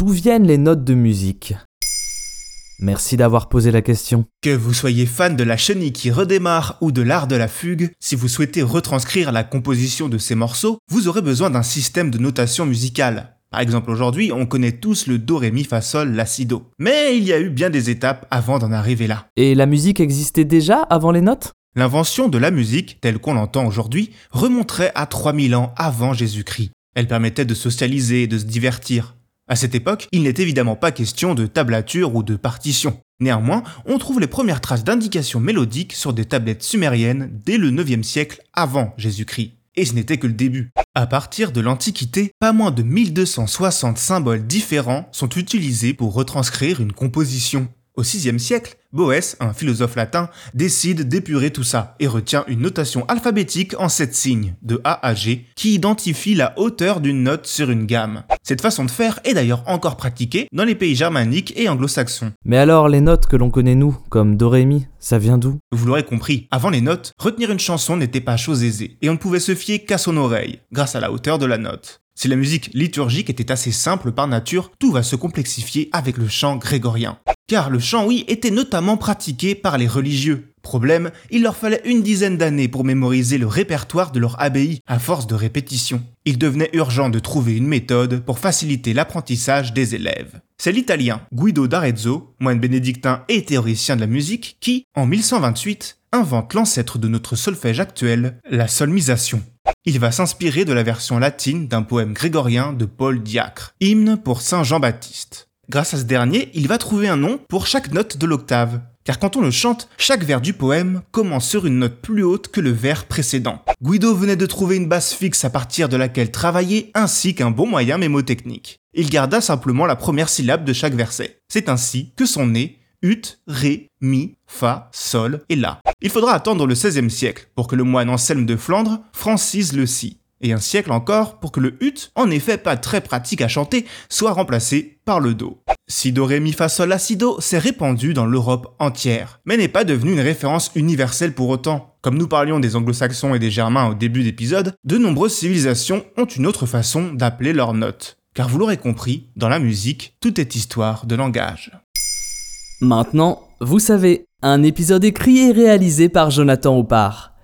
d'où viennent les notes de musique Merci d'avoir posé la question. Que vous soyez fan de la chenille qui redémarre ou de l'art de la fugue, si vous souhaitez retranscrire la composition de ces morceaux, vous aurez besoin d'un système de notation musicale. Par exemple aujourd'hui, on connaît tous le do ré mi fa sol la si do. Mais il y a eu bien des étapes avant d'en arriver là. Et la musique existait déjà avant les notes? L'invention de la musique, telle qu'on l'entend aujourd'hui, remonterait à 3000 ans avant Jésus-Christ. Elle permettait de socialiser et de se divertir. À cette époque, il n'est évidemment pas question de tablature ou de partition. Néanmoins, on trouve les premières traces d'indications mélodiques sur des tablettes sumériennes dès le 9e siècle avant Jésus-Christ. Et ce n'était que le début. À partir de l'Antiquité, pas moins de 1260 symboles différents sont utilisés pour retranscrire une composition. Au VIe siècle, Boès, un philosophe latin, décide d'épurer tout ça et retient une notation alphabétique en sept signes, de A à G, qui identifie la hauteur d'une note sur une gamme. Cette façon de faire est d'ailleurs encore pratiquée dans les pays germaniques et anglo-saxons. Mais alors, les notes que l'on connaît nous, comme Do Ré Mi, ça vient d'où? Vous l'aurez compris, avant les notes, retenir une chanson n'était pas chose aisée, et on ne pouvait se fier qu'à son oreille, grâce à la hauteur de la note. Si la musique liturgique était assez simple par nature, tout va se complexifier avec le chant grégorien. Car le chant, oui, était notamment pratiqué par les religieux. Problème, il leur fallait une dizaine d'années pour mémoriser le répertoire de leur abbaye à force de répétition. Il devenait urgent de trouver une méthode pour faciliter l'apprentissage des élèves. C'est l'italien Guido d'Arezzo, moine bénédictin et théoricien de la musique, qui, en 1128, invente l'ancêtre de notre solfège actuel, la solmisation. Il va s'inspirer de la version latine d'un poème grégorien de Paul Diacre, hymne pour Saint Jean-Baptiste. Grâce à ce dernier, il va trouver un nom pour chaque note de l'octave, car quand on le chante, chaque vers du poème commence sur une note plus haute que le vers précédent. Guido venait de trouver une basse fixe à partir de laquelle travailler, ainsi qu'un bon moyen mémotechnique. Il garda simplement la première syllabe de chaque verset. C'est ainsi que sont nés ut, ré, mi, fa, sol et la. Il faudra attendre le XVIe siècle pour que le moine Anselme de Flandre francise le si, et un siècle encore pour que le ut, en effet pas très pratique à chanter, soit remplacé par le do. Si do ré mi fa sol la si do s'est répandu dans l'Europe entière, mais n'est pas devenu une référence universelle pour autant. Comme nous parlions des anglo-saxons et des germains au début d'épisode, de nombreuses civilisations ont une autre façon d'appeler leurs notes. Car vous l'aurez compris, dans la musique, tout est histoire de langage. Maintenant, vous savez, un épisode écrit et réalisé par Jonathan Oppard.